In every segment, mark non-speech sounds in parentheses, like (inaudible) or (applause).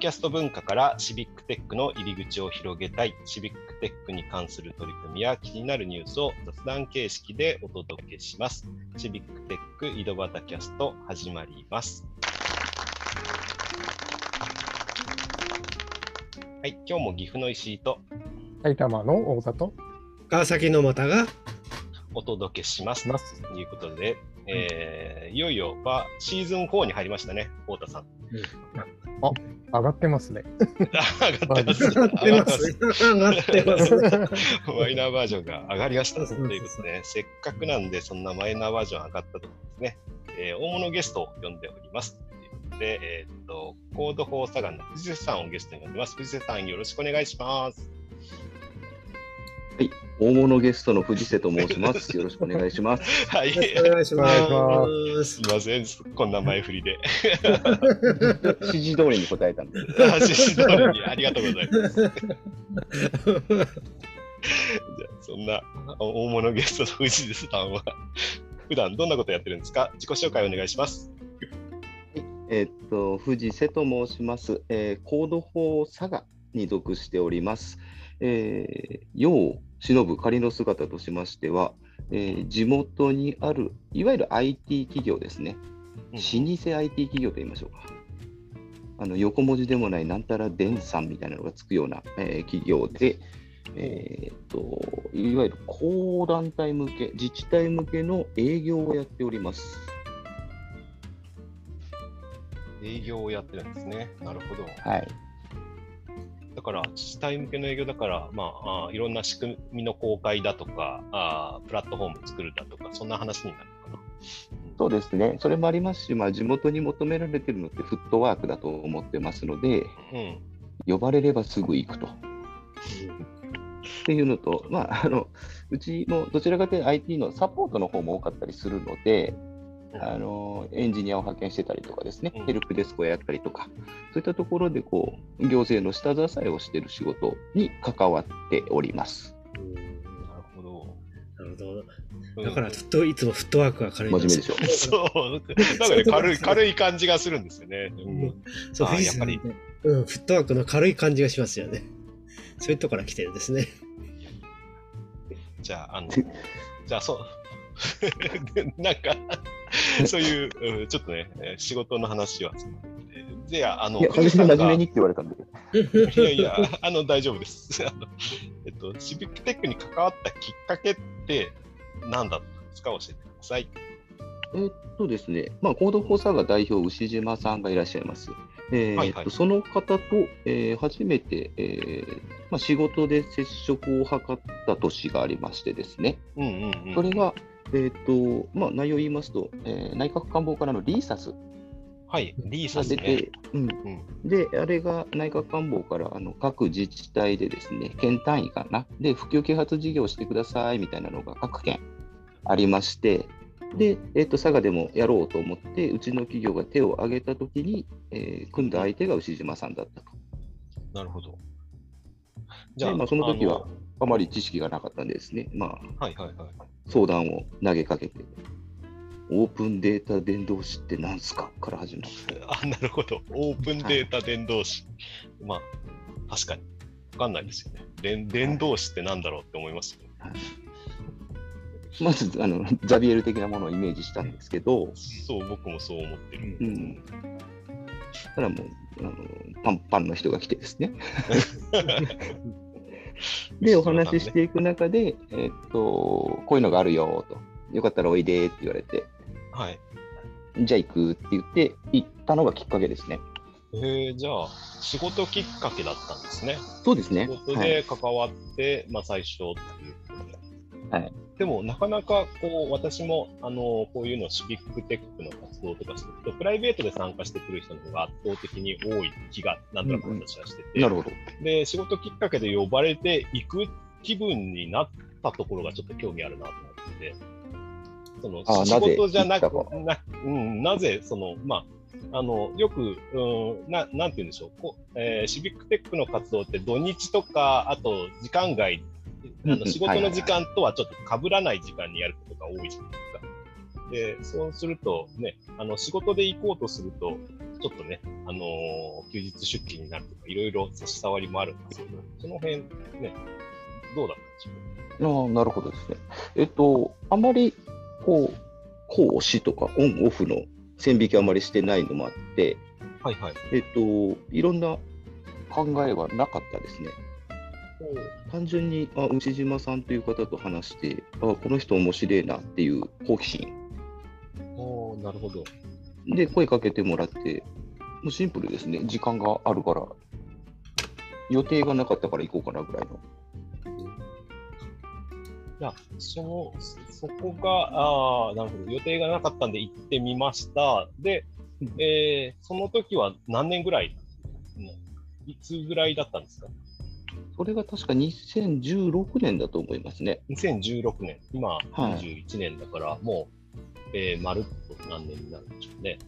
キャスト文化からシビックテックの入り口を広げたい、シビックテックに関する取り組みや気になるニュースを雑談形式でお届けします。シビックテック井戸端キャスト始まります。はい、今日も岐阜の石井と埼玉の大里川崎の又がお届けします。ということで、えー、いよいよはシーズン4に入りましたね、太田さん。うんあ、上がってますね。上がってます。上がってます。上がってます。マイナーバージョンが上がりました。ということで、ね、せっかくなんで、そんなマイナーバージョン上がったとですね、えー、大物ゲストを呼んでおります。ということで、えー、っと、コードフォーサガンの藤瀬さんをゲストに呼んでます。藤瀬さん、よろしくお願いします。はい、大物ゲストの藤瀬と申します。よろしくお願いします。はい、お願いします。すみません、こんな前振りで。指示通りに答えたんで。(laughs) 指示通りにありがとうございます。(laughs) じゃあ、そんな大物ゲストの藤瀬さんは、普段どんなことやってるんですか？自己紹介お願いします。えー、っと、藤瀬と申します。えー、コード法佐賀に属しております。えー、世を忍ぶ仮の姿としましては、えー、地元にあるいわゆる IT 企業ですね、老舗 IT 企業といいましょうか、あの横文字でもないなんたら電産みたいなのがつくような、えー、企業で、えーと、いわゆる公団体向け、自治体向けの営業をやっております。営業をやってるんですね。なるほど。はい。だから自治体向けの営業だから、まあ、あいろんな仕組みの公開だとかあ、プラットフォーム作るだとか、そんな話になるのかな。そうですね、それもありますし、まあ、地元に求められているのってフットワークだと思ってますので、うん、呼ばれればすぐ行くと。っていうのと、まあ、あのうちもどちらかというと IT のサポートの方も多かったりするので、あのエンジニアを派遣してたりとかですね、ヘルプデスクをやったりとか、そういったところでこう行政の下支えをしている仕事に関わっております。なるほど。なるほど。だからずっといつもフットワークが軽い真面目でしょ。そう。なんかね、軽い、軽い感じがするんですよね。うん、そう、やっぱり、うん、フットワークの軽い感じがしますよね。そういうところから来てるんですね。じゃあ、あの、じゃあ、そう、(laughs) なんかそういう、うん、ちょっとね、仕事の話は。で、あの、いや、私真面目にって言われたんで。いやいや、あの、大丈夫です。(laughs) あのえっと、シビックテックに関わったきっかけって何だったんですか？教えてください。えっとですね、まあ、コードフォーサーが代表、牛島さんがいらっしゃいます。えーはいはい、その方と、えー、初めて、えーまあ、仕事で接触を図った年がありましてですね、うんうんうん、それが、えっ、ー、と、まあ、内容を言いますと、えー、内閣官房からのリーサス。はい、リーサス、ね、うん、うん、で、あれが内閣官房からあの各自治体でですね、県単位かな、で、普及啓発事業をしてくださいみたいなのが各県ありまして、で、えっ、ー、と、佐賀でもやろうと思って、うちの企業が手を挙げたときに、えー、組んだ相手が牛島さんだったと。なるほど。じゃあ、まあ、その時はあまり知識がなかったんですね。まあ、はいはいはい。相談を投げかけて、オープンデータ伝導詞って何すか？から始まる。あ、なるほど。オープンデータ伝導詞。はい、まあ、確かに。わかんないですよね。伝伝導詞って何だろうって思いますよね。はいまずあのザビエル的なものをイメージしたんですけど、そう、僕もそう思ってる。うん、ただもうあのパンパンの人が来てですね。(laughs) で、お話ししていく中で、えー、っと、こういうのがあるよと、よかったらおいでって言われて、はい。じゃあ行くって言って、行ったのがきっかけですね。へえじゃあ、仕事きっかけだったんですね。そうですね。仕事で関わって、はい、まあ最初っていうことで。はい。でも、なかなかこう私もあのこういうのシビックテックの活動とかすると、プライベートで参加してくる人の方が圧倒的に多い気が、なんとなく私はしてて、うんうん、なるほど。で仕事きっかけで呼ばれていく気分になったところがちょっと興味あるなと思ってて、その仕事じゃなくな,、うん、なぜその、まあ、あのよく、うん、ななんて言うんでしょう。こ、えー、シビックテックの活動って土日とか、あと時間外あの仕事の時間とはちょっと被らない時間にやることが多いじゃないですか。で、そうするとね、あの仕事で行こうとすると、ちょっとね、あのー、休日出勤になるとか、いろいろ差し障りもあるんですけど、その辺、ね、どうだったんでしょうあなるほどですね。えっと、あまり、こう、公押とかオンオフの線引きあまりしてないのもあって、はいはい。えっと、いろんな考えはなかったですね。単純にあ牛島さんという方と話してあこの人面白いなっていう好奇心おなるほど。で声かけてもらってもうシンプルですね。時間があるから。予定がなかったから行こうかなぐらいの。いやそのそこがあなるほど。予定がなかったんで行ってみました。で、えー、その時は何年ぐらいいつぐらいだったんですか？それが確か2016年だと思いますね。2016年、今21年だから、はい、もう、えー、まるっと何年になるんでしょうね。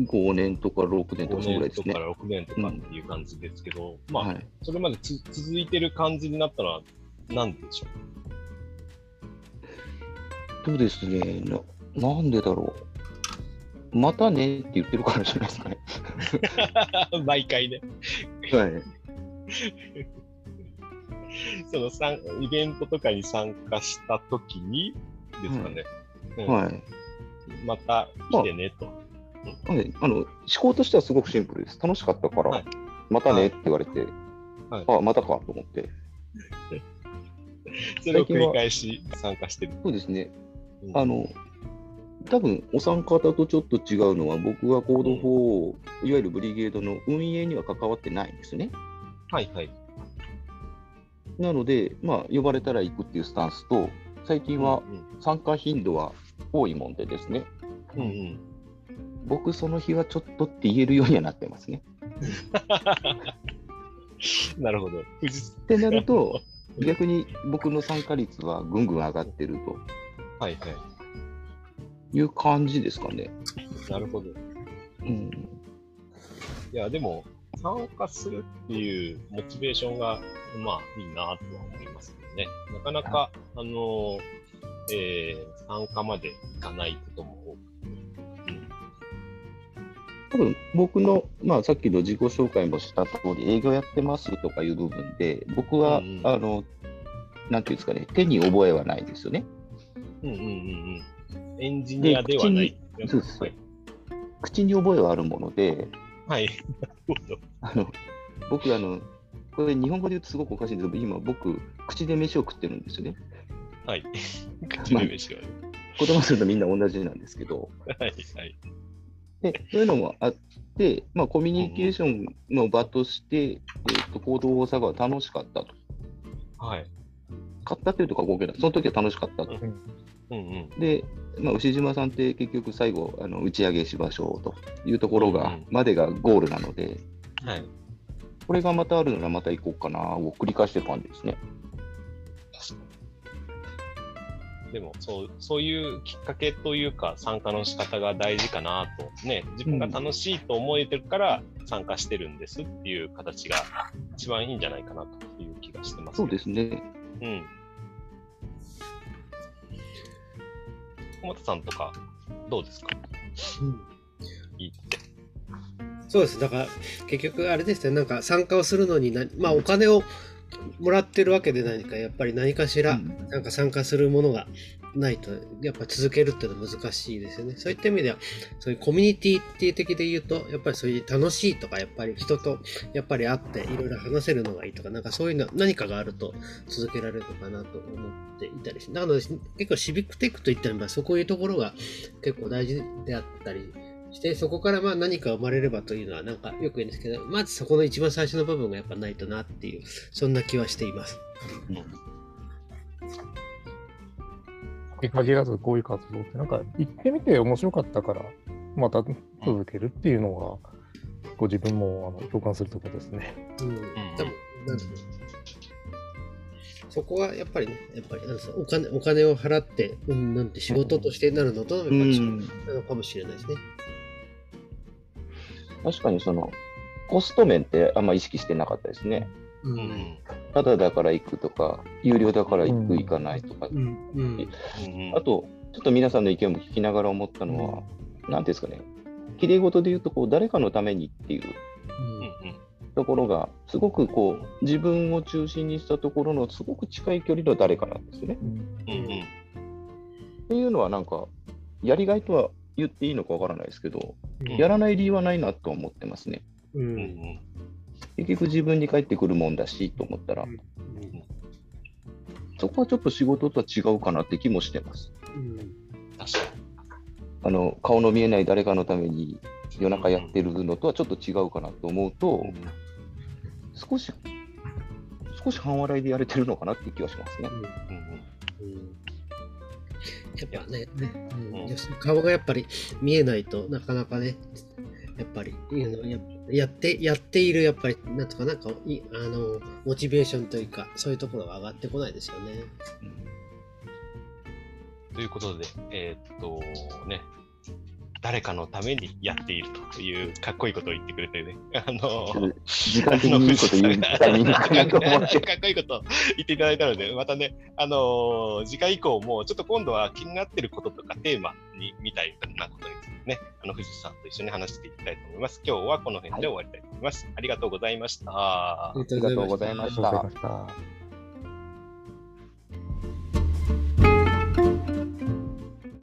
5年とか6年とかそぐらいですね。5年とか6年とかっていう感じですけど、うん、まあ、はい、それまで続いてる感じになったのは何でしょう？そうですねな、なんでだろう。またねって言ってるからじゃないですかね。(laughs) 毎回ね。はい。(laughs) そのさんイベントとかに参加したときにですかね、はい、はい、また来てねと。まあ、はい、あの思考としてはすごくシンプルです。楽しかったから、はい、またねって言われて、はい、あまたかと思って。(laughs) それを繰り返し参加してる。そうですね。うん、あの多分お三方とちょっと違うのは、僕はコード4、うん、いわゆるブリゲードの運営には関わってないんですね。はいはい。なので、まあ、呼ばれたら行くっていうスタンスと、最近は参加頻度は多いもんでですね、うんうん、僕、その日はちょっとって言えるようにはなってますね。(laughs) なるほど。ってなると、逆に僕の参加率はぐんぐん上がってると。はいはい。いう感じですかね。なるほど。うん。いや、でも、参加するっていうモチベーションが、まあ、いいなとは思いますけどね。なかなか、あの、えー、参加までいかないことも多くて、うん、多分僕の、まあ、さっきの自己紹介もした通り、営業やってますとかいう部分で、僕は、うんうん、あの、なんていうんですかね、手に覚えはないですよね。うんうんうんうん。エンジニアではない。そうです。口に覚えはあるもので、はい。(laughs) あの僕あの、これ日本語で言うとすごくおかしいんですけど、今僕、口で飯を食ってるんですよね。はい。(laughs) 口で飯を。言葉するとみんな同じなんですけど。はい。はい。で、そういうのもあって、まあ、コミュニケーションの場として、うん、えーと、行動大阪は楽しかったと。はい。買ったというとか合計だ。その時は楽しかったと。うんうんうん、で、まあ、牛島さんって結局最後あの打ち上げしましょうというところが、までがゴールなので、はい、これがまたあるならまた行こうかなを繰り返してる感じですね。でもそうそういうきっかけというか参加の仕方が大事かなとね自分が楽しいと思えてるから参加してるんですっていう形が一番いいんじゃないかなという気がしてます、そうですね。うん。小俣さんとか、どうですか、うん、いいって。そうです。だから、結局あれですね、なんか参加をするのにな、まあお金をもらってるわけで何か、やっぱり何かしら、なんか参加するものがないと、やっぱ続けるっていうのは難しいですよね。そういった意味では、そういうコミュニティ的で言うと、やっぱりそういう楽しいとか、やっぱり人とやっぱり会っていろいろ話せるのがいいとか、なんかそういうの何かがあると続けられるのかなと思っていたりして、なので結構シビックテックといったら、そういうところが結構大事であったり、して、そこからまあ何か生まれればというのはなんかよく言うんですけど、まずそこの一番最初の部分がやっぱないとなっていう、そんな気はしています。うんに限らずこういう活動ってなんか行ってみて面白かったからまた続けるっていうのが、ご自分もあの共感するところですね。うん、でもなんそこはやっぱりね、やっぱりなんお金お金を払って、うん、なんて仕事としてなるのと、やっぱり違うのかもしれないですね。確かにそのコスト面ってあんま意識してなかったですね。うん、ただだから行くとか、有料だから行く、行かないとか、うん。うん、あと、ちょっと皆さんの意見も聞きながら思ったのは、なんていうんですかね、きれい事で言うとこう、誰かのためにっていうところが、すごくこう自分を中心にしたところのすごく近い距離の誰かなんですね。うん。うん。っていうのは、なんか、やりがいとは言っていいのかわからないですけど、うん。やらない理由はないなとは思ってますね。ううんうん。ん結局自分に返ってくるもんだしと思ったら、そこはちょっと仕事とは違うかなって気もしてます。うん。確かあの顔の見えない誰かのために夜中やってるのとはちょっと違うかなと思うと、に。少し、少し半笑いでやれてるのかなっていう気はしますね。うん。うん。うんやっぱね、ね。うん。顔がやっぱり見えないとなかなかね、やっぱりいうのややってやっているやっぱりなんとかなんかいあのモチベーションというかそういうところが上がってこないですよね。ということで、えーっとね、誰かのためにやっているというかっこいいことを言ってくれてね、あの時間的に (laughs) いいこと言うタイミングかって。かっこいいこと言っていただいたので、またね、あのー次回以降も、ちょっと今度は気になっていることとかテーマにみたいなことについてね、あの藤さんと一緒に話していきたいと思います。今日はこの辺で終わりたいと思います。ありがとうございました。ありがとうございました。